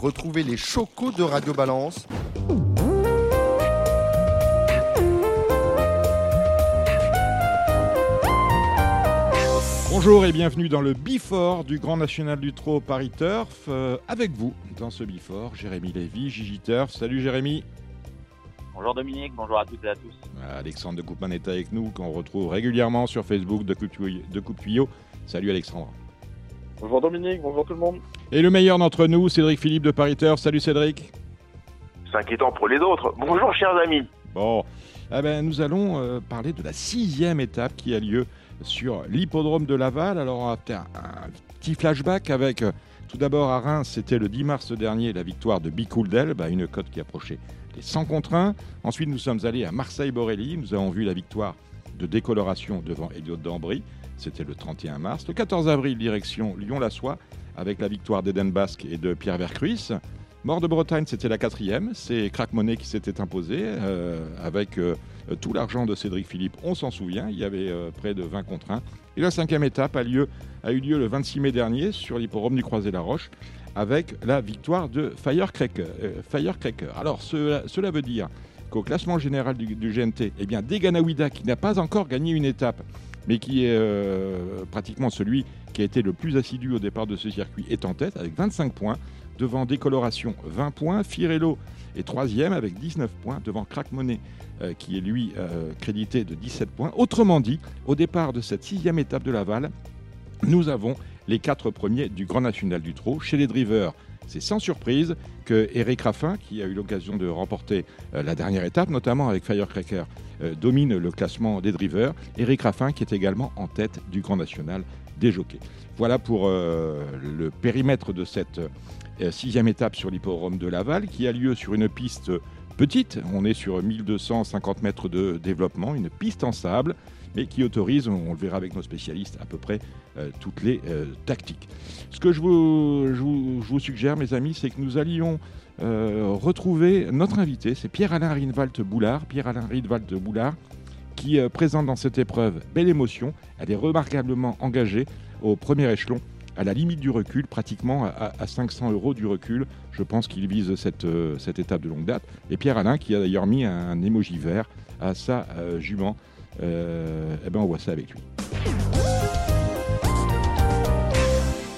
Retrouvez les chocos de Radio Balance Bonjour et bienvenue dans le Bifort du Grand National du Trot Paris Turf. Euh, avec vous, dans ce Bifort, Jérémy Lévy, Gigi Turf. Salut Jérémy. Bonjour Dominique, bonjour à toutes et à tous. Alexandre de Coupman est avec nous, qu'on retrouve régulièrement sur Facebook de Coupe Tuyau. De Coupe Tuyau. Salut Alexandre. Bonjour Dominique, bonjour tout le monde. Et le meilleur d'entre nous, Cédric Philippe de Paris Turf. Salut Cédric. C'est inquiétant pour les autres. Bonjour chers amis. Bon, eh ben, nous allons euh, parler de la sixième étape qui a lieu sur l'hippodrome de Laval. Alors, on va faire un petit flashback avec, euh, tout d'abord à Reims, c'était le 10 mars dernier, la victoire de Bicouldel, bah, une cote qui approchait les 100 contre 1. Ensuite, nous sommes allés à Marseille-Borelli. Nous avons vu la victoire de décoloration devant Elliot Dambry. C'était le 31 mars. Le 14 avril, direction Lyon-la-Soie, avec la victoire d'Eden Basque et de Pierre Vercruis. Mort de Bretagne, c'était la quatrième. C'est Crack Money qui s'était imposé euh, avec euh, tout l'argent de Cédric Philippe. On s'en souvient, il y avait euh, près de 20 contre 1. Et la cinquième étape a, eu lieu le 26 mai dernier sur l'hipporome du Croisé-la-Roche avec la victoire de Firecracker. Alors ce- cela veut dire qu'au classement général du, du GNT, eh bien, Deganawida, qui n'a pas encore gagné une étape, mais qui est euh, pratiquement celui qui a été le plus assidu au départ de ce circuit, est en tête avec 25 points. Devant Décoloration, 20 points. Firello est troisième avec 19 points. Devant Crack Money, euh, qui est lui euh, crédité de 17 points. Autrement dit, au départ de cette sixième étape de Laval, nous avons les quatre premiers du Grand National du Trot. Chez les drivers, c'est sans surprise que Eric Raffin, qui a eu l'occasion de remporter euh, la dernière étape, notamment avec Firecracker, euh, domine le classement des drivers. Eric Raffin, qui est également en tête du Grand National des jockeys. Voilà pour euh, le périmètre de cette sixième étape sur l'hippodrome de Laval, qui a lieu sur une piste petite. On est sur 1250 mètres de développement, une piste en sable, mais qui autorise, on le verra avec nos spécialistes, à peu près euh, toutes les euh, tactiques. Ce que je vous, suggère, mes amis, c'est que nous allions euh, retrouver notre invité, c'est Pierre-Alain Rinwald Boulard. Pierre-Alain Rinwald Boulard, qui présente dans cette épreuve belle émotion. Elle est remarquablement engagée au premier échelon, à la limite du recul, pratiquement à, à 500 euros du recul. Je pense qu'il vise cette, étape de longue date. Et Pierre-Alain, qui a d'ailleurs mis un, émoji vert à sa jument. Euh, eh ben on voit ça avec lui.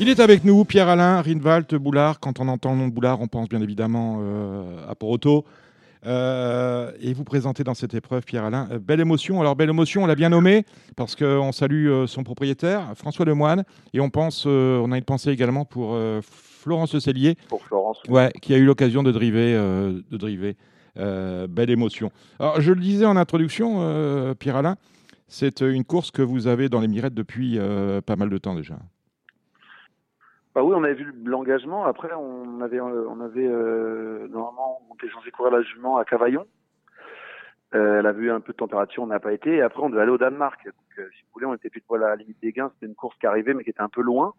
Il est avec nous, Pierre-Alain Rinwald Boulard. Quand on entend le nom de Boulard, on pense bien évidemment euh, à Poroto. Euh, et vous présentez dans cette épreuve, Pierre-Alain, euh, belle émotion. Alors, belle émotion, on l'a bien nommé parce qu'on salue son propriétaire, François Lemoine. Et on pense, on a une pensée également pour Florence Cellier, Pour Florence. Ouais, qui a eu l'occasion de driver, de driver. Euh, belle émotion. Alors, je le disais en introduction, euh, Pierre-Alain, c'est euh, une course que vous avez dans les mirettes depuis pas mal de temps déjà. Bah oui, on avait vu l'engagement. Après, on avait, on avait euh, normalement, on était censé courir la jument à Cavaillon. Euh, elle a vu un peu de température, on n'a pas été. Et après, on devait aller au Danemark. Donc, euh, si vous voulez, on était plus de à la limite des gains. C'était une course qui arrivait, mais qui était un peu loin.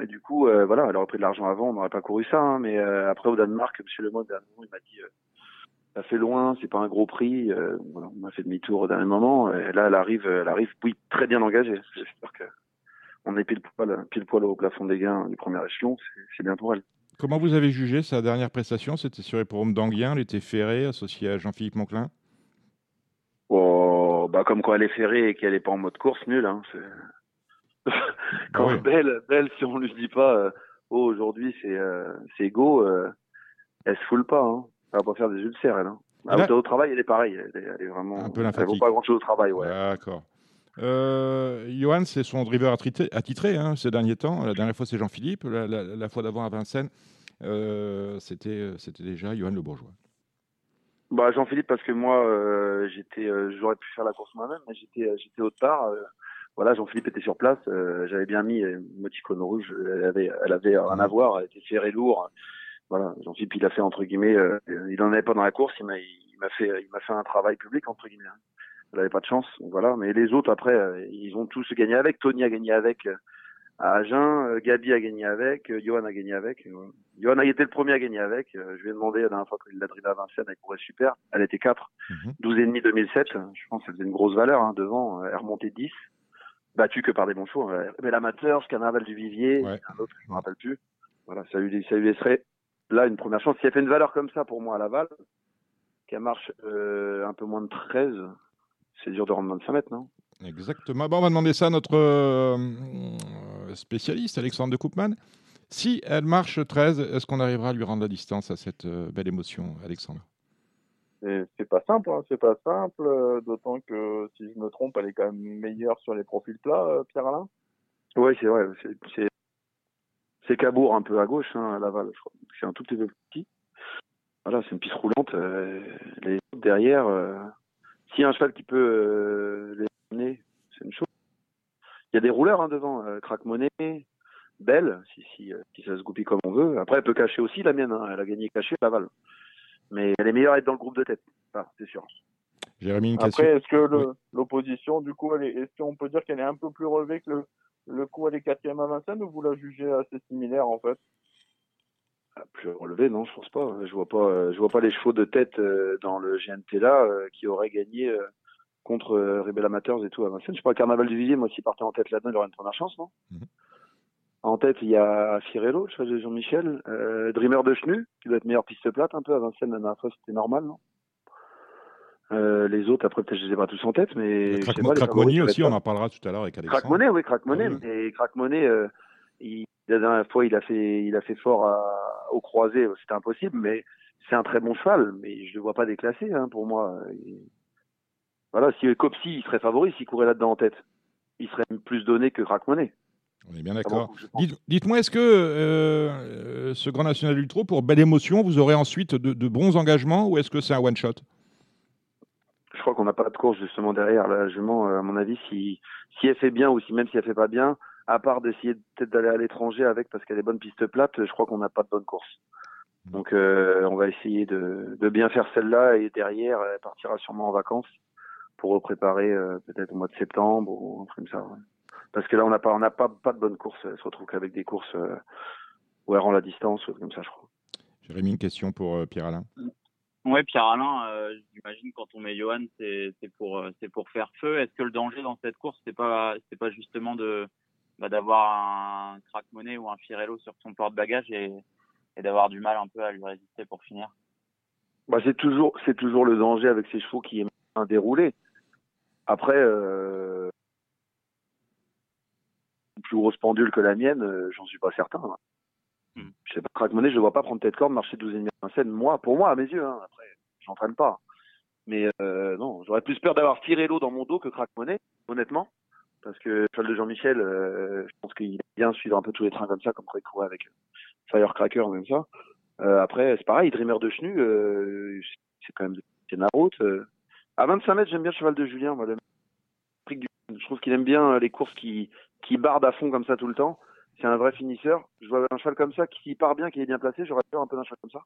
Et du coup, voilà, elle aurait pris de l'argent avant, on n'aurait pas couru ça. hein. mais après, au Danemark, Monsieur Le Monde, il m'a dit, ça fait loin, c'est pas un gros prix. Euh, voilà, on a fait demi-tour au dernier moment. Et là, elle arrive, elle arrive, oui, très bien engagée. J'espère que on est pile poil, pile poil au plafond des gains du premier échelon. C'est- bien pour elle. Comment vous avez jugé sa dernière prestation? C'était sur l'hippodrome d'Anguien, elle était ferré, associé à Jean-Philippe Monclin? Oh, bah comme quand elle est ferrée et qu'elle est pas en mode course, nul. Hein, quand Ah oui. belle, belle, si on lui dit pas, euh, oh aujourd'hui c'est euh, go, euh, elle se foule pas. Hein. Elle va pas faire des ulcères, elle. Hein. Là- au travail, elle est pareille. Elle est, elle est vraiment. Un peu elle vaut pas grand chose au travail, ouais. D'accord. Euh, Johan, c'est son driver attitré, attitré hein, ces derniers temps. La dernière fois, c'est Jean-Philippe. La, la- la fois d'avant à Vincennes, euh, c'était c'était déjà Johan Le Bourgeois. Bah Jean-Philippe parce que moi euh, j'étais euh, j'aurais pu faire la course moi-même mais j'étais euh, j'étais autre part euh, voilà Jean-Philippe était sur place euh, j'avais bien mis euh, une moticone rouge elle avait elle avait rien à voir elle était serrée lourd voilà Jean-Philippe il a fait entre guillemets euh, il en avait pas dans la course il m'a il m'a fait il m'a fait un travail public entre guillemets hein. elle avait pas de chance donc voilà mais les autres après euh, ils ont tous gagné avec Tony a gagné avec euh, à Agen, euh, Gabi a gagné avec, euh, Johan a gagné avec. euh. Johan a été le premier à gagner avec. euh, je lui ai demandé la dernière fois qu'il l'a drivé à Vincennes, elle courait super. Elle était 4. Mhm. 12 et demi 2007. Je pense que ça faisait une grosse valeur hein, devant. Elle remontait 10. Battue que par des bons chevaux. Euh, Bel amateur, Carnaval du Vivier, Ouais. un autre, je me rappelle plus. Voilà, ça lui, ça lui laisserait là, une première chance. Si elle fait une valeur comme ça pour moi à Laval, qu'elle marche euh, un peu moins de 13, c'est dur de rendre 25 mètres, non? Exactement. Bon, on va demander ça à notre euh, spécialiste, Alexandre de Koopman. Si elle marche 13, est-ce qu'on arrivera à lui rendre la distance à cette euh, belle émotion, Alexandre? C'est pas simple, hein, c'est pas simple, euh, d'autant que si je me trompe, elle est quand même meilleure sur les profils plats, euh, Pierre-Alain. Oui, c'est vrai. c'est- C'est Cabourg un peu à gauche, hein, à Laval. je crois. C'est un tout petit peu petit. Voilà, c'est une piste roulante. euh, les autres derrière, euh, s'il y a un cheval qui peut euh, les mener, c'est une chose. Il y a des rouleurs hein, devant, euh, Crack Money, Belle, si, si, euh, si ça se goupille comme on veut. Après, elle peut cacher aussi la mienne. hein, Elle a gagné cachée à Laval. Mais elle est meilleure à être dans le groupe de tête. Ah, c'est sûr. Jérémy, une question. Après, est-ce que l'opposition, du coup, elle est, est-ce qu'on peut dire qu'elle est un peu plus relevée que le, le coup, elle est quatrième à Vincennes ou vous la jugez assez similaire, en fait? Ah, Plus relevé, non, je pense pas. Je vois pas, euh, je vois pas les chevaux de tête euh, dans le GNT là euh, qui auraient gagné contre Rebel Amateurs et tout à Vincennes. Je sais pas, Carnaval du Villiers, moi, s'il partait en tête là-dedans, il aurait une première chance, non? Mhm. En tête, il y a Firello, le cheval de Jean-Michel, euh, Dreamer de Chenu, qui doit être meilleure piste plate un peu à Vincennes la dernière fois, c'était normal, non? Euh, les autres, après, peut-être je les ai pas tous en tête, mais. pas, favoris, va aussi, on en parlera tout à l'heure avec Alexandre. Crack Money, oui, Crack Money. Oui, Et Crack Money, euh, il, la dernière fois, il a fait, il a fait fort à, au croisé, c'était impossible, mais c'est un très bon cheval, mais je le vois pas déclassé, hein, pour moi. Il- Voilà, si Copsy, il serait favori s'il courait là-dedans en tête. Il serait plus donné que Money. On est bien Ah d'accord. Dites- Dites-moi, est-ce que euh, euh, ce Grand National Ultra, pour belle émotion, vous aurez ensuite de, de bons engagements ou est-ce que c'est un one-shot Je crois qu'on n'a pas de course justement derrière la jument, euh, à mon avis, si, si elle fait bien ou si même si elle fait pas bien, à part d'essayer peut-être d'aller à l'étranger avec parce qu'elle est bonne piste plate, je crois qu'on n'a pas de bonne course. Donc euh, on va essayer de, de bien faire celle-là et derrière elle partira sûrement en vacances pour préparer euh, peut-être au mois de septembre ou un truc comme ça. ouais. Parce que là on n'a pas on n'a pas pas de bonne course, elle se retrouve qu'avec des courses euh, où elle rend la distance ou comme ça je crois. Jérémy, une question pour euh, Pierre-Alain. Ouais, Pierre-Alain, euh, j'imagine quand on met Johan, c'est c'est pour euh, c'est pour faire feu. Est-ce que le danger dans cette course, c'est pas pas justement bah, d'avoir un crack money ou un Firello sur son porte-bagages et, et d'avoir du mal un peu à lui résister pour finir? Bah, c'est toujours, toujours le danger avec ces chevaux qui aiment un déroulé. Après, euh, une plus grosse pendule que la mienne, euh, j'en suis pas certain. hein. Je sais pas, Crack Money, je le vois pas prendre tête corde, marcher 12 et demi à scène. Moi, pour moi, à mes yeux, hein. après, j'entraîne pas. Mais euh, non, j'aurais plus peur d'avoir Firello dans mon dos que Crack Money, honnêtement. Parce que cheval de Jean-Michel, euh, je pense qu'il aime bien suivre un peu tous les trains comme ça, comme quand il courait avec Firecracker, comme ça. Euh, après, c'est pareil, Dreamer de Chenu, euh, c'est quand même c'est la route. euh. À 25 mètres, j'aime bien cheval de Julien, moi. Je trouve qu'il aime bien euh, les courses qui, qui bardent à fond comme ça tout le temps. C'est un vrai finisseur. Je vois un cheval comme ça qui part bien, qui est bien placé. J'aurais peur un peu d'un cheval comme ça.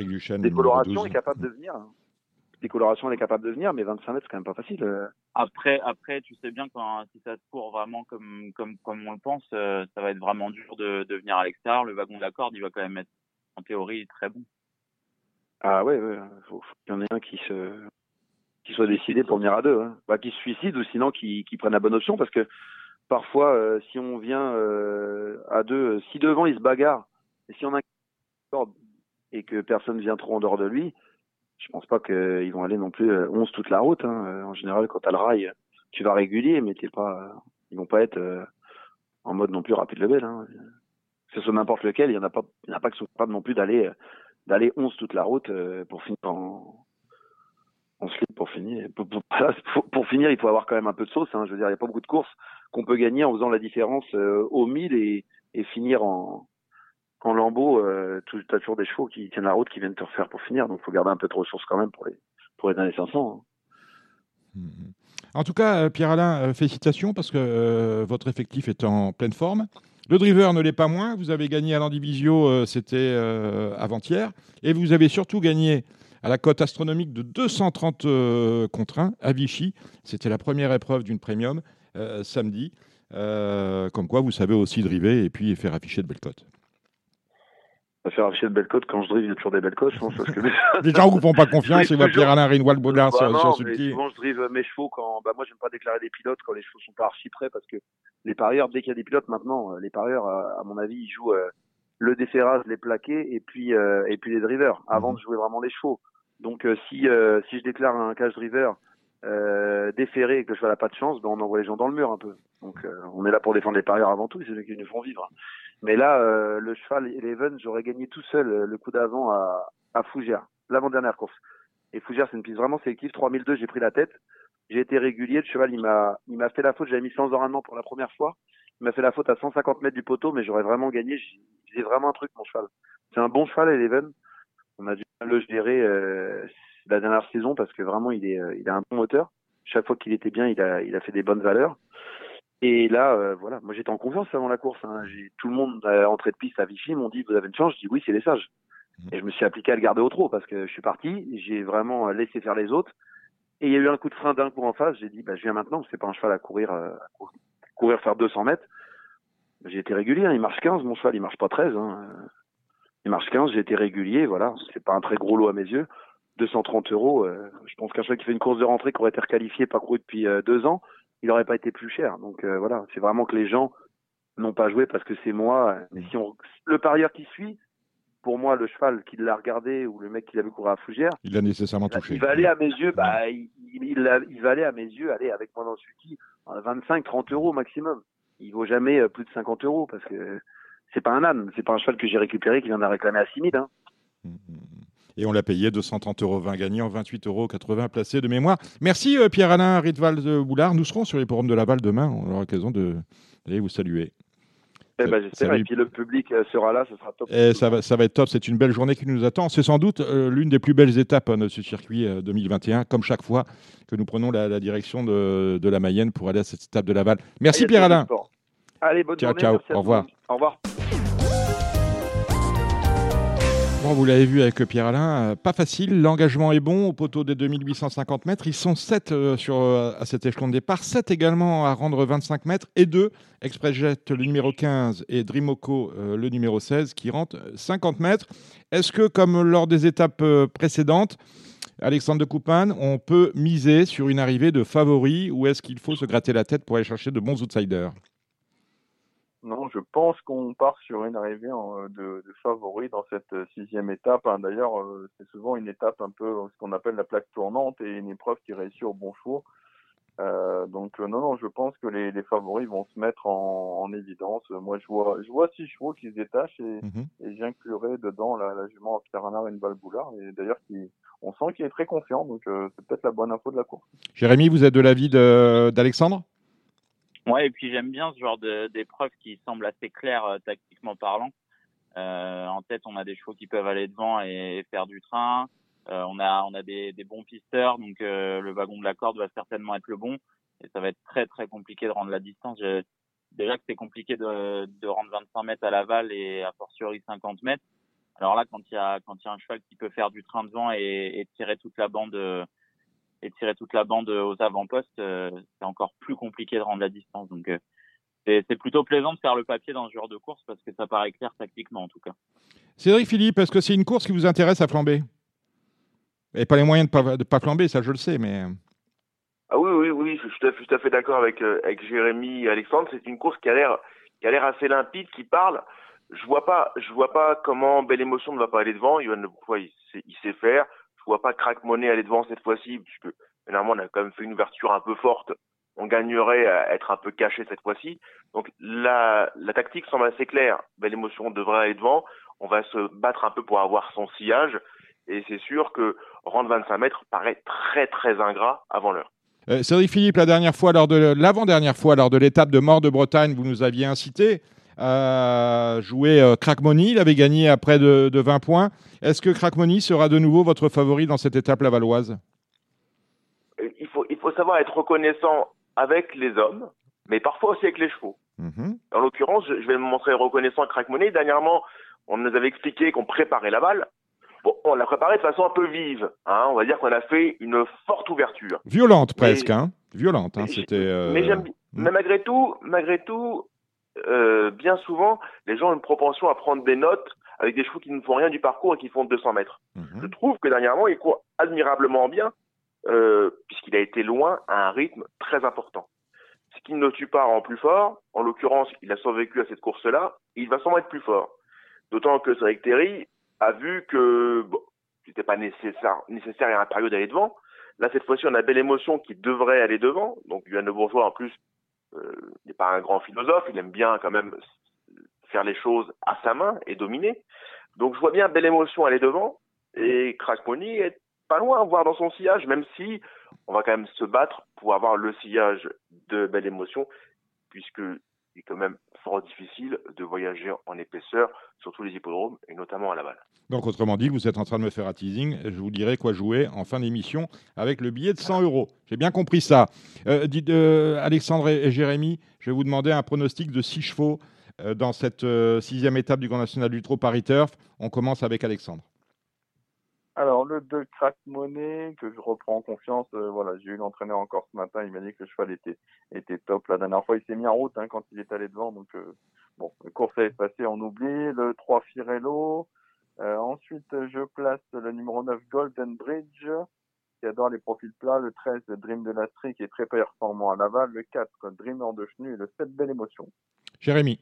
Duchesne, Des colorations, 12. il est capable de venir. Des colorations, il est capable de venir, mais 25 mètres, c'est quand même pas facile. euh. Après, après, tu sais bien quand si ça se court vraiment comme comme comme on le pense, euh, ça va être vraiment dur de, de venir à l'extérieur. Le wagon de la corde, il va quand même être en théorie très bon. Ah ouais, ouais. Faut, faut qu'il y en ait un qui se qui soit décidé pour venir à deux. Hein. Bah, qui se suicide ou sinon qui, qui prenne la bonne option parce que parfois, euh, si on vient euh, à deux, euh, si devant il se bagarre et si on a et que personne vient trop en dehors de lui, je pense pas qu'ils vont aller non plus euh, 11 toute la route. Hein. Euh, En général, quand t'as le rail, tu vas régulier, mais t'es pas, ils vont pas être euh, en mode non plus rapide level. Hein. Que ce soit n'importe lequel, il y en a pas, il y en a pas qui sont capables non plus d'aller euh, d'aller 11 toute la route euh, pour finir en pour finir. Il faut avoir quand même un peu de sauce. Hein. Je veux dire, il n'y a pas beaucoup de courses qu'on peut gagner en faisant la différence euh, au 1000 et, finir en, en lambeau. Euh, tu as toujours des chevaux qui tiennent la route, qui viennent te refaire pour finir. Donc, il faut garder un peu de ressources quand même pour les, pour les années 500. hein. Mhm. En tout cas, euh, Pierre-Alain, félicitations parce que votre effectif est en pleine forme. Le driver ne l'est pas moins. Vous avez gagné à l'Andivisio, c'était avant-hier. Et vous avez surtout gagné à la cote astronomique de 230 euh, contre 1 à Vichy. C'était la première épreuve d'une premium euh, samedi. Euh, comme quoi, vous savez aussi driver et puis faire afficher de belles cotes. Ça fait afficher de belles côtes. Quand je drive, il y a toujours des belles côtes, je pense. Parce que Les gens vous font pas confiance et voient. Pierre-Alain Rinwald Baudard Bah sur, non, sur mais souvent je drive mes chevaux quand bah moi j'aime pas déclarer des pilotes quand les chevaux sont pas archi prêts parce que les parieurs dès qu'il y a des pilotes maintenant les parieurs à mon avis ils jouent le déferrage, les plaqués et puis euh, et puis les drivers avant de jouer vraiment les chevaux. Donc euh, si euh, si je déclare un cash driver euh, déféré et que le cheval n'a pas de chance, ben on envoie les gens dans le mur un peu. Donc on est là pour défendre les parieurs avant tout, c'est ceux qui nous font vivre. Mais là, le cheval Eleven, j'aurais gagné tout seul le coup d'avant à, à Fougères, l'avant-dernière course. Et Fougères, c'est une piste vraiment sélective. 3002, j'ai pris la tête. J'ai été régulier. Le cheval, il m'a, il m'a fait la faute. J'avais mis 100 ans pour la première fois. Il m'a fait la faute à 150 mètres du poteau, mais j'aurais vraiment gagné. J'ai j'ai vraiment un truc, mon cheval. C'est un bon cheval, Eleven. On a dû le gérer euh, la dernière saison parce que vraiment, il est, euh, il a un bon moteur. Chaque fois qu'il était bien, il a, il a fait des bonnes valeurs. Et là, euh, voilà, moi j'étais en confiance avant la course. Hein. J'ai tout le monde à entrée de piste à Vichy m'ont dit vous avez une chance. Je dis oui, c'est les sages. Et je me suis appliqué à le garder au trot parce que je suis parti. J'ai vraiment laissé faire les autres. Et il y a eu un coup de frein d'un coup en face. J'ai dit bah je viens maintenant. C'est pas un cheval à courir, euh, à cou- courir faire 200 mètres. J'ai été régulier. hein. Il marche 15. Mon cheval, il marche pas 13. Hein. Il marche 15. J'ai été régulier. Voilà, c'est pas un très gros lot à mes yeux. 230 euros. euh, je pense qu'un cheval qui fait une course de rentrée qui aurait été requalifié, pas couru depuis euh, deux ans, il aurait pas été plus cher. Donc euh, voilà, c'est vraiment que les gens n'ont pas joué parce que c'est moi. Mais si on, le parieur qui suit, pour moi, le cheval qui l'a regardé ou le mec qui l'a vu courir à Fougères, Il l'a nécessairement touché. il va aller à mes yeux, bah, il, il, il a- il va aller à mes yeux, aller avec moi dans le sulky, à 25, 30 euros maximum. Il vaut jamais plus de 50 euros parce que c'est pas un âne, c'est pas un cheval que j'ai récupéré qui vient de réclamer à 6000, hein. Et on l'a payé 230 euros 20 gagnants, 28 euros 80 placés de mémoire. Merci euh, Pierre-Alain Ritval de Boulard. Nous serons sur les forums de Laval demain. On aura l'occasion de- d'aller vous saluer. Eh ben, j'espère. Et puis le public euh, sera là, ce sera top. Et ça va, ça va être top. C'est une belle journée qui nous attend. C'est sans doute euh, l'une des plus belles étapes hein, de ce circuit euh, 2021, comme chaque fois que nous prenons la, la direction de, de la Mayenne pour aller à cette étape de Laval. Merci Pierre-Alain. Allez, bonne Ciao, journée. ciao. à Au revoir. Au revoir. Bon, vous l'avez vu avec Pierre-Alain, euh, pas facile. L'engagement est bon au poteau des 2850 mètres. Ils sont 7 sur, euh, à cet échelon de départ, 7 également à rendre 25 mètres et 2, ExpressJet le numéro 15 et euh, le numéro 16 qui rentrent 50 mètres. Est-ce que, comme lors des étapes euh, précédentes, Alexandre de Coupane, on peut miser sur une arrivée de favoris ou est-ce qu'il faut se gratter la tête pour aller chercher de bons outsiders? Non, je pense qu'on part sur une arrivée en- de, de favoris dans cette euh, sixième étape. hein. D'ailleurs, euh, c'est souvent une étape un peu euh, ce qu'on appelle la plaque tournante et une épreuve qui réussit au bon. Euh, donc euh, non, non, je pense que les, les favoris vont se mettre en, en évidence. Euh, Moi, je vois, je vois six chevaux qui se détachent et, Mhm. et j'inclurai dedans la, la jument Pierre Renard et une balle boulard. Et d'ailleurs, qui, on sent qu'il est très confiant. Donc euh, c'est peut-être la bonne info de la course. Jérémy, vous êtes de l'avis d'Alexandre? Ouais, et puis j'aime bien ce genre d'épreuve qui semble assez claire euh, tactiquement parlant. Euh, en tête, on a des chevaux qui peuvent aller devant et faire du train. Euh, on a on a des, des bons pisteurs, donc euh, le wagon de la corde va certainement être le bon. Et ça va être très très compliqué de rendre la distance. Déjà que c'est compliqué de, de rendre 25 mètres à l'aval et à fortiori 50 mètres. Alors là, quand il y a quand il y a un cheval qui peut faire du train devant et, et tirer toute la bande euh, et tirer toute la bande aux avant-postes, euh, c'est encore plus compliqué de rendre la distance. Donc euh, c'est plutôt plaisant de faire le papier dans ce genre de course parce que ça paraît clair tactiquement en tout cas. Cédric Philippe, est-ce que c'est une course qui vous intéresse à flamber? Et pas les moyens de ne pas, de pas flamber, ça je le sais, mais... Ah oui, oui, oui, je suis tout à fait, d'accord avec, euh, avec Jérémy et Alexandre. C'est une course qui a l'air, qui a l'air assez limpide, qui parle. Je vois pas, je vois pas comment Belle Émotion ne va pas aller devant. Yoann Le Bourgeois, il sait, il sait faire. Vois pas Crack Money aller devant cette fois-ci, puisque finalement on a quand même fait une ouverture un peu forte. On gagnerait à être un peu caché cette fois-ci. Donc la, la tactique semble assez claire. Belle Émotion devrait aller devant. On va se battre un peu pour avoir son sillage. Et c'est sûr que rendre 25 mètres paraît très très ingrat avant l'heure. Euh, Cédric Philippe, la dernière fois, l'avant-dernière fois, lors de l'étape de Mort de Bretagne, vous nous aviez incité à jouer euh, Crack Money. Il avait gagné à près de, de 20 points. Est-ce que Crack Money sera de nouveau votre favori dans cette étape lavalloise? Euh, il faut, il faut savoir être reconnaissant avec les hommes, mais parfois aussi avec les chevaux. Mhm. En l'occurrence, je, vais me montrer reconnaissant à Crack Money. Dernièrement, on nous avait expliqué qu'on préparait la balle. Bon, on l'a préparé de façon un peu vive. Hein. On va dire qu'on a fait une forte ouverture. Violente Mais- presque, hein Violente, hein, Mais c'était... euh, Mais j'aime, mais malgré tout, malgré tout, euh, bien souvent, les gens ont une propension à prendre des notes avec des chevaux qui ne font rien du parcours et qui font 200 mètres. mhm. Je trouve que dernièrement, il court admirablement bien, euh, puisqu'il a été loin à un rythme très important. Ce qui ne le tue pas en plus fort, en l'occurrence, il a survécu à cette course-là, il va sûrement être plus fort. D'autant que Cédric Terry a vu que bon, c'était pas nécessaire, nécessaire et impérieux d'aller devant. Là, cette fois-ci, on a belle émotion qui devrait aller devant. Donc, Yann Le Bourgeois, en plus, euh, n'est pas un grand philosophe. Il aime bien quand même faire les choses à sa main et dominer. Donc, je vois bien belle émotion aller devant. Et Crack Money est pas loin, voire dans son sillage, même si on va quand même se battre pour avoir le sillage de belle émotion, puisque est quand même fort difficile de voyager en épaisseur sur tous les hippodromes et notamment à Laval. Donc, autrement dit, vous êtes en train de me faire un teasing. Je vous dirai quoi jouer en fin d'émission avec le billet de 100 euros. J'ai bien compris ça. Euh, dites, euh, Alexandre et Jérémy, je vais vous demander un pronostic de 6 chevaux euh, dans cette sixième étape du Grand National du Trot Paris Turf. On commence avec Alexandre. Alors, le 2 Crack Money, que je reprends en confiance, euh, voilà, j'ai eu l'entraîneur encore ce matin, il m'a dit que le cheval était, était top. La dernière fois, il s'est mis en route hein, quand il est allé devant, donc euh, bon, le course est passé, on oublie. Le 3 Firello. Euh, ensuite, je place le numéro 9 Golden Bridge, qui adore les profils plats. Le 13 Dream de l'Astrie, qui est très performant à Laval. Le 4 Dreamer de Chenu et le 7 Belle Émotion. Jérémy.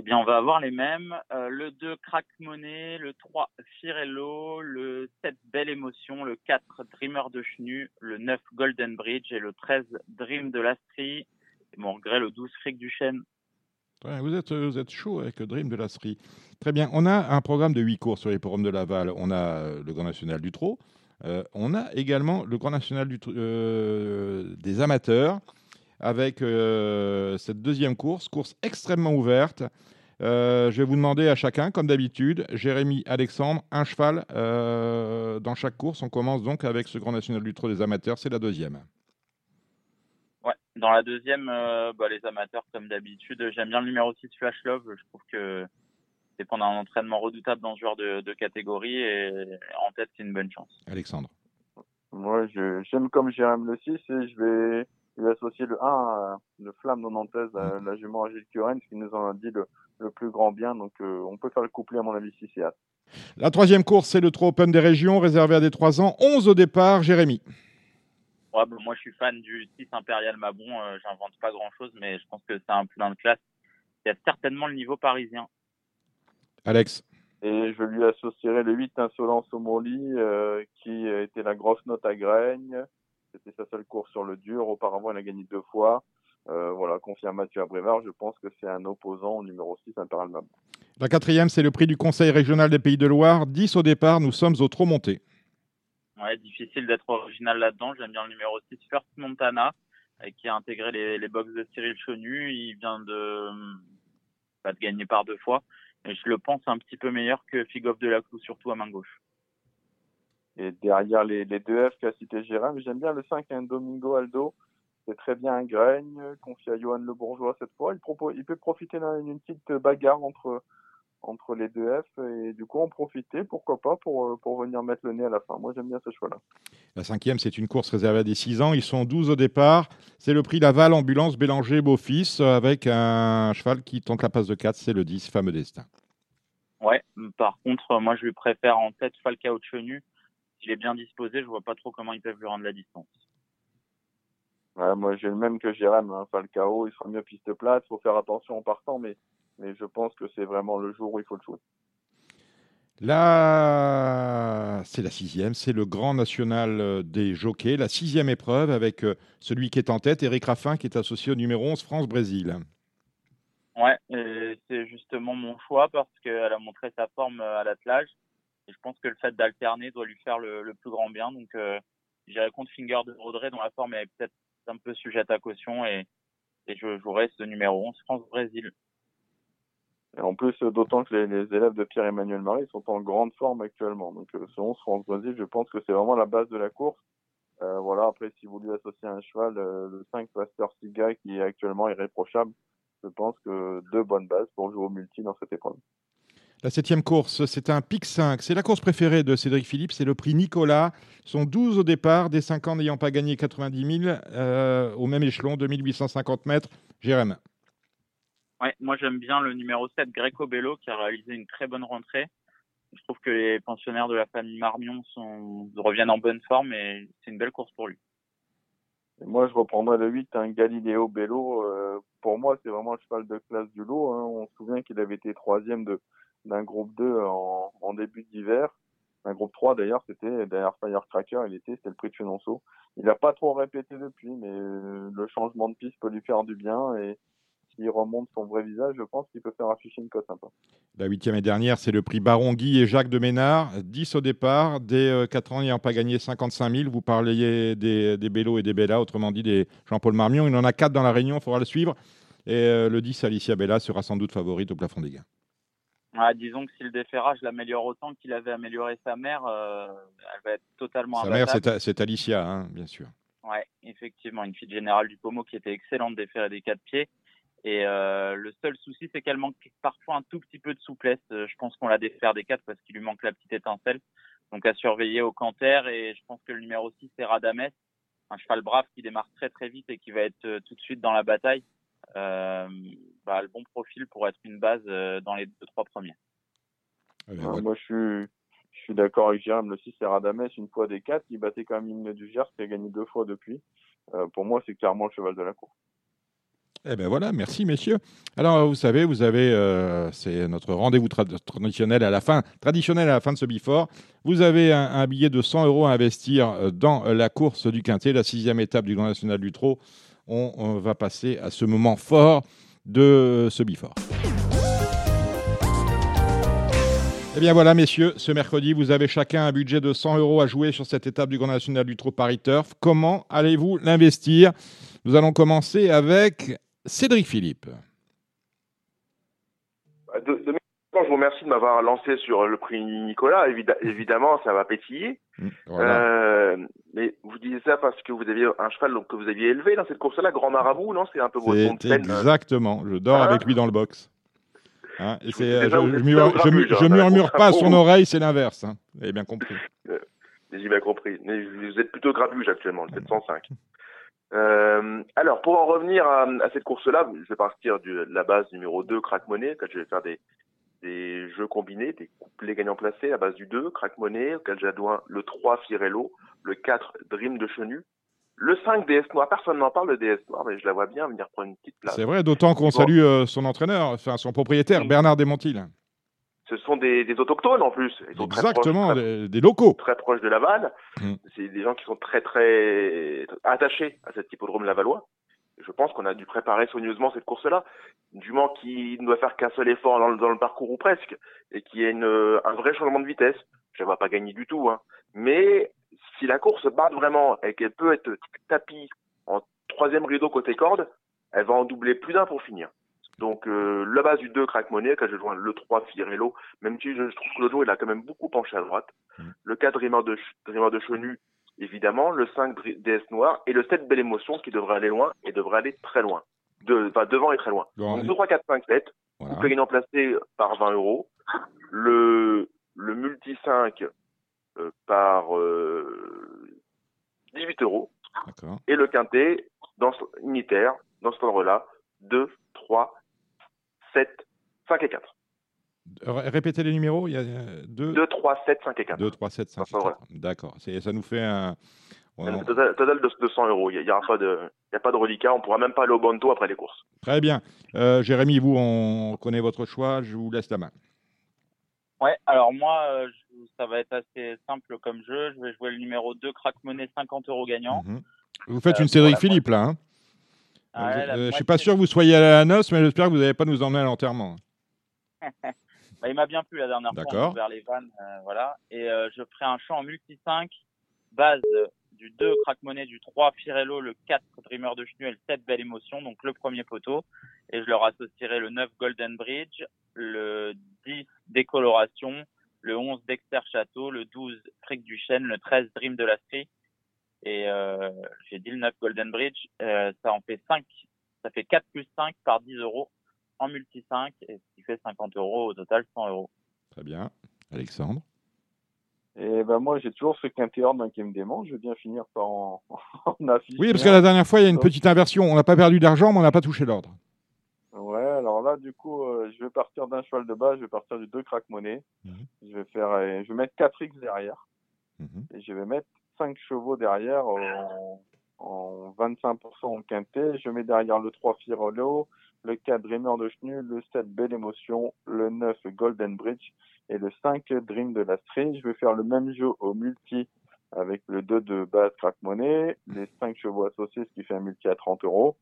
Eh bien, on va avoir les mêmes. Euh, le 2, Crack Money. Le 3, Firello. Le 7, Belle Émotion. Le 4, Dreamer de Chenu. Le 9, Golden Bridge. Et le 13, Dream de l'Astrie. Mon regret, le 12, Fric du Chêne. Vous êtes, vous êtes chaud avec Dream de l'Astrie. Très bien. On a un programme de 8 courses sur les forums de Laval. On a euh, le Grand National du Trot. Euh, on a également le Grand National des amateurs avec euh, cette deuxième course, course extrêmement ouverte. Euh, je vais vous demander à chacun, comme d'habitude, Jérémy, Alexandre, un cheval euh, dans chaque course. On commence donc avec ce Grand National du Trot des amateurs. C'est la deuxième. Ouais. Dans la deuxième, euh, bah, les amateurs, comme d'habitude, j'aime bien le numéro 6, Flash Love. Je trouve que c'est pendant un entraînement redoutable dans ce genre de, de catégorie. Et en tête, c'est une bonne chance. Alexandre. Moi, j'aime comme Jérôme le 6 et je vais lui associer le 1, à le Flamme 90, à la jument Agile Curren, qui nous en a dit le, le plus grand bien. Donc, euh, on peut faire le couplet, à mon avis, 6 et As. La troisième course, c'est le Trot Open des régions, réservé à des 3 ans. 11 au départ, Jérémy. Ouais, bah, moi, je suis fan du 6 Impérial Mabon. Euh, J'invente pas grand-chose, mais je pense que c'est un plein de classe. Il y a certainement le niveau parisien. Alex. Et je lui associerai le 8 Insolence au Morli, euh, qui était la grosse note à Graigne. C'était sa seule course sur le dur. Auparavant, il a gagné deux fois. Euh, voilà, confié à Mathieu Abrévard, je pense que c'est un opposant au numéro 6, Impérial Mabon. La quatrième, c'est le prix du Conseil régional des Pays de Loire. 10 au départ, nous sommes au trop monté. Ouais, difficile d'être original là-dedans. J'aime bien le numéro 6, First Montana, euh, qui a intégré les, les box de Cyril Chenu. Il vient de, pas de gagner par deux fois. Et je le pense un petit peu meilleur que Figoff de la Clou, surtout à main gauche. Et derrière les, les deux F qu'a cité Jérôme, j'aime bien le 5, un Domingo Aldo. C'est très bien un Graigne, confié à Johan Le Bourgeois cette fois. Il, propose, il peut profiter d'une petite bagarre entre, entre les deux F et du coup en profiter, pourquoi pas, pour, pour venir mettre le nez à la fin. Moi j'aime bien ce choix-là. La cinquième, c'est une course réservée à des 6 ans. Ils sont 12 au départ. C'est le prix Laval Ambulance Bélanger Beau-Fils avec un cheval qui tente la passe de 4. C'est le 10, fameux destin. Ouais, par contre, moi je lui préfère en tête Falcao Chenu. S'il est bien disposé, je vois pas trop comment ils peuvent lui rendre la distance. Ouais, moi j'ai le même que Jérôme, hein, Falcao, il sera mieux piste plate, faut faire attention en partant, mais, mais je pense que c'est vraiment le jour où il faut le jouer. Là, c'est la sixième, c'est le grand national euh, des jockeys, la sixième épreuve avec euh, celui qui est en tête, Eric Raffin, qui est associé au numéro 11, France-Brésil. Ouais, c'est justement mon choix parce qu'elle a montré sa forme euh, à l'attelage. Je pense que le fait d'alterner doit lui faire le, plus grand bien. Donc, euh, j'irai contre Finger de Rodré, dont la forme est peut-être un peu sujette à caution. Et, et je jouerai ce numéro 11, France-Brésil. En plus, d'autant que les, les élèves de Pierre-Emmanuel Marie sont en grande forme actuellement. Donc, euh, ce 11 France-Brésil, je pense que c'est vraiment la base de la course. Euh, voilà, après, si vous lui associez un cheval, euh, le 5 Pasteur Siga, qui est actuellement irréprochable, je pense que deux bonnes bases pour jouer au multi dans cette épreuve. La septième course, c'est un pic 5. C'est la course préférée de Cédric Philippe, c'est le prix Nicolas. Ils sont 12 au départ, des 5 ans n'ayant pas gagné 90 000 euh, au même échelon, 2850 mètres. Jérém. Ouais, moi j'aime bien le numéro 7, Greco Bello, qui a réalisé une très bonne rentrée. Je trouve que les pensionnaires de la famille Marmion sont, reviennent en bonne forme et c'est une belle course pour lui. Et moi, je reprendrai le 8, un Galileo Bello. Euh, pour moi, c'est vraiment le cheval de classe du lot. Hein. On se souvient qu'il avait été troisième de, d'un groupe 2 en, en début d'hiver. Un groupe 3 d'ailleurs, c'était derrière Firecracker, il était, c'était le prix de Chenonceau. Il n'a pas trop répété depuis, mais euh, le changement de piste peut lui faire du bien et s'il remonte son vrai visage, je pense qu'il peut faire afficher une cote sympa. La huitième et dernière, c'est le prix Baron Guy et Jacques de Ménard. 10 au départ, des 4 ans n'ayant pas gagné 55 000. Vous parliez des, des et des Bella, autrement dit des Jean-Paul Marmion. Il en a 4 dans la Réunion, il faudra le suivre. Et euh, le 10, Alicia Bella, sera sans doute favorite au plafond des gains. Ouais, disons que si le déferrage l'améliore autant qu'il avait amélioré sa mère, euh, elle va être totalement Sa mère, c'est Alicia, hein, bien sûr. Ouais, effectivement, une fille de général du Pomo qui était excellente déférée des quatre pieds. Et euh, le seul souci, c'est qu'elle manque parfois un tout petit peu de souplesse. Euh, je pense qu'on la défère des quatre parce qu'il lui manque la petite étincelle. Donc à surveiller au canter. Et je pense que le numéro 6, c'est Radames, un cheval brave qui démarre très très vite et qui va être euh, tout de suite dans la bataille. Euh, bah, le bon profil pour être une base euh, dans les deux trois premiers. Voilà. Moi, je suis, je suis d'accord avec Jérôme. Le 6, c'est Radames, une fois des 4. Il battait quand même l'hymne du Gers, qui a gagné deux fois depuis. Euh, pour moi, c'est clairement le cheval de la course. Eh ben voilà, merci messieurs. Alors vous savez, vous avez, euh, c'est notre rendez-vous trad- traditionnel à la fin, traditionnel à la fin de ce bifort. Vous avez un, un billet de 100 euros à investir dans la course du Quintet, la sixième étape du Grand National du Trot. On, on va passer à ce moment fort de ce bifort. Eh bien voilà, messieurs, ce mercredi, vous avez chacun un budget de 100 euros à jouer sur cette étape du Grand National du Trot Paris Turf. Comment allez-vous l'investir? Nous allons commencer avec Cédric Philippe. Part, je vous remercie de m'avoir lancé sur le prix Nicolas. Évida- évidemment, ça va pétiller. Voilà. Euh, mais vous disiez ça parce que vous aviez un cheval donc, que vous aviez élevé dans cette course-là, Grand Marabout, non? C'est un peu votre euh, exactement. Je dors Hein avec lui dans le box. Hein, et Je euh, je, je mur- je murmure pas à son oreille, c'est l'inverse. Hein. Vous avez bien compris. J'ai bien compris. Mais vous êtes plutôt grabuge actuellement, le 705. Euh, alors, pour en revenir à, à cette course-là, je vais partir du- de la base numéro 2, Crack Money, auquel je vais faire des, des jeux combinés, des couplets gagnants placés à base du 2, Crack Money, auquel j'adjoins le 3, Firello, le 4, Dream de Chenu, le 5, DS Noir. Personne n'en parle, le DS Noir, mais je la vois bien venir prendre une petite place. C'est vrai, d'autant qu'on Bon. salue euh, son entraîneur, enfin son propriétaire. Bernard Desmontil. Ce sont des, des autochtones en plus. Ils sont très proches, Exactement, très des, locaux. très proche de Laval. Mm. C'est des gens qui sont très très attachés à cet hippodrome lavallois. Je pense qu'on a dû préparer soigneusement cette course-là. Du Mans qui ne doit faire qu'un seul effort dans le, dans le parcours ou presque, et qui a une, un vrai changement de vitesse. Je ne vais pas gagner du tout, hein. Mais si la course bat vraiment et qu'elle peut être tapis en troisième rideau côté corde, elle va en doubler plus d'un pour finir. Donc euh, la base du 2 Crack Money, quand je joins le 3 Firello, même si je trouve que le dos il a quand même beaucoup penché à droite. Le 4 Dreamer de, Dreamer de Chenu, évidemment. Le 5 Dr- DS Noir. Et le 7 Belle Émotion qui devrait aller loin et devrait aller très loin. De, enfin, devant et très loin. Bon, Donc 2, 3, 4, 5, 7. voilà. Couple gagnant placé par 20 euros. Le, le multi 5 euh, par euh, 18 euros. Et le quintet dans ce- unitaire, dans cet ordre-là, 2, 3, 7, 5 et 4. Ré- Répétez les numéros, il y a euh, 2, 2, 3, 7, 5 et 4. 2 3, 7, 5. Enfin, voilà. D'accord. C'est- Ça nous fait un. Un Total, total de, de 100 euros. Il n'y a, pas de, il y a pas de reliquat. On ne pourra même pas aller au Bonto après les courses. Très bien. Euh, Jérémy, vous, on connaît votre choix. Je vous laisse la main. Ouais, alors moi, euh, je- ça va être assez simple comme jeu. Je vais jouer le numéro 2, Crack Money, 50 euros gagnant. Mhm. Vous faites Euh, une la Philippe, là. hein Ah ouais, Euh, je suis moitié- pas sûr que vous soyez à la noce, mais j'espère que vous n'allez pas nous emmener à l'enterrement. Bah, il m'a bien plu la dernière fois. Ouvert les vannes, euh, voilà. Et euh, je ferai un champ en multi 5, base euh, du 2 Crack Money, du 3 Firello, le 4 Dreamer de Chenu et le 7 Belle Émotion, donc le premier poteau. Et je leur associerai le 9 Golden Bridge, le 10 Décoloration, le 11 Dexter Château, le 12 Fric du Chêne, le 13 Dream de la Strie. Et euh, j'ai dit le 9 Golden Bridge, euh, ça en fait 5. Ça fait 4 plus 5 par 10 euros en multi 5, et ce qui fait 50 euros au total 100 euros. Très bien. Alexandre? Et ben moi, j'ai toujours ce quintet ordre qui me démange. Je veux bien finir par en, en afficher. Oui, parce que la dernière fois, il y a une petite inversion. On n'a pas perdu d'argent, mais on n'a pas touché l'ordre. Ouais, alors là, du coup, euh, je vais partir d'un cheval de base. Je vais partir du 2 crack monnaie. Je vais faire, euh, je vais mettre 4 X derrière. Mhm. Et je vais mettre 5 chevaux derrière en, en 25% en quintet. Je mets derrière le 3 Firolo, le 4 Dreamer de Chenu, le 7 Belle Émotion, le 9 Golden Bridge et le 5 Dream de la Street. Je vais faire le même jeu au multi avec le 2 de base crack monnaie, les 5 chevaux associés, ce qui fait un multi à 30 euros.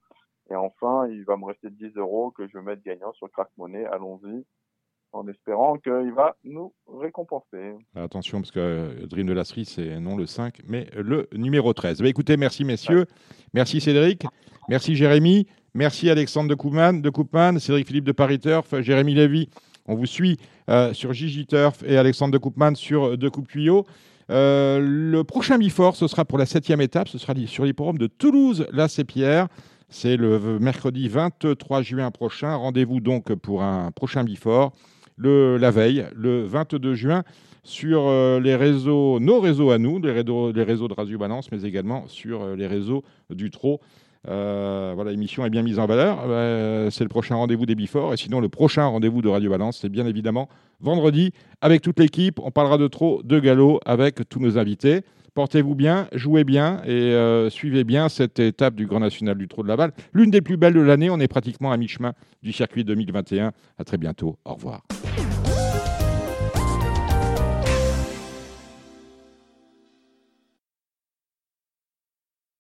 Et enfin, il va me rester 10 euros que je vais mettre gagnant sur crack monnaie. Allons-y en espérant qu'il va nous récompenser. Attention, parce que euh, Dream de la c'est non le 5, mais le numéro 13. Bah, écoutez, merci messieurs, merci Cédric, merci Jérémy, merci Alexandre de Koopman, de Cédric Philippe de Paris Turf, Jérémy Lévy. On vous suit euh, sur Gigi Turf et Alexandre de Koopman sur De Coupe. Euh, le prochain Bifort, ce sera pour la septième étape, ce sera sur l'hippodrome de Toulouse, c'est Pierre. C'est le mercredi 23 juin prochain. Rendez-vous donc pour un prochain Bifort le, la veille, le 22 juin, sur euh, les réseaux, nos réseaux à nous, les réseaux, de Radio Balance, mais également sur euh, les réseaux du TRO. Euh, voilà, l'émission est bien mise en valeur. c'est le prochain rendez-vous des Bifort. Et sinon, le prochain rendez-vous de Radio Balance, c'est bien évidemment vendredi avec toute l'équipe. On parlera de trop de galop avec tous nos invités. Portez-vous bien, jouez bien et suivez bien cette étape du Grand National du Trot de Laval. L'une des plus belles de l'année. On est pratiquement à mi-chemin du circuit 2021. À très bientôt. Au revoir.